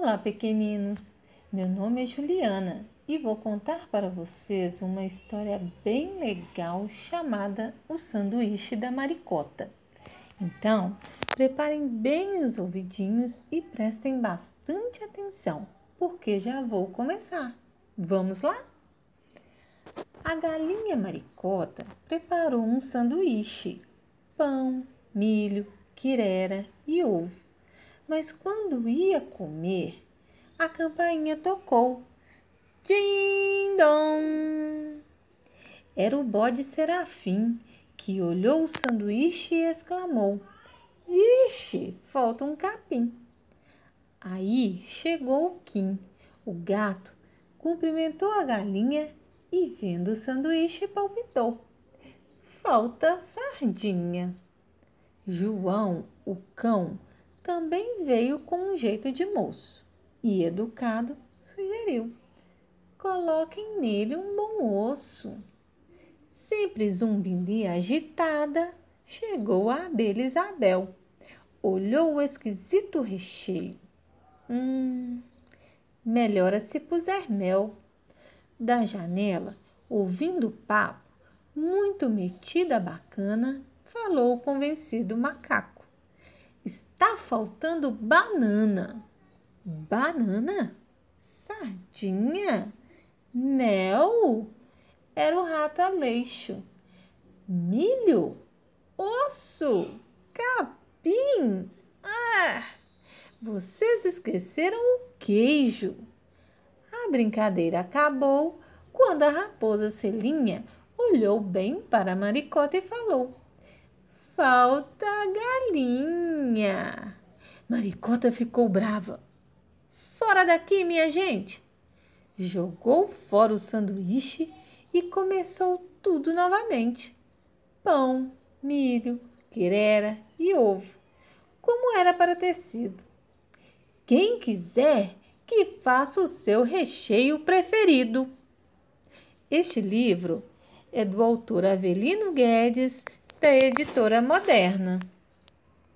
Olá, pequeninos! Meu nome é Juliana e vou contar para vocês uma história bem legal chamada O Sanduíche da Maricota. Então, preparem bem os ouvidinhos e prestem bastante atenção, porque já vou começar. Vamos lá? A galinha maricota preparou um sanduíche: pão, milho, quirera e ovo mas quando ia comer, a campainha tocou. Din dom! Era o bode serafim que olhou o sanduíche e exclamou: Vixe, falta um capim. Aí chegou o Kim, o gato, cumprimentou a galinha e, vendo o sanduíche, palpitou: Falta sardinha. João, o cão, também veio com um jeito de moço e, educado, sugeriu: coloquem nele um bom osso. Sempre Zumbili agitada, chegou a abelha Isabel. Olhou o esquisito recheio. Hum, melhora se puser mel. Da janela, ouvindo o papo, muito metida bacana, falou o convencido macaco. Está faltando banana. Banana? Sardinha? Mel? Era o rato Aleixo. Milho? Osso? Capim? Ah! Vocês esqueceram o queijo. A brincadeira acabou quando a raposa Celinha olhou bem para a maricota e falou: Falta galinha. Maricota ficou brava. Fora daqui, minha gente! Jogou fora o sanduíche e começou tudo novamente: pão, milho, querera e ovo, como era para ter sido. Quem quiser que faça o seu recheio preferido. Este livro é do autor Avelino Guedes da editora Moderna.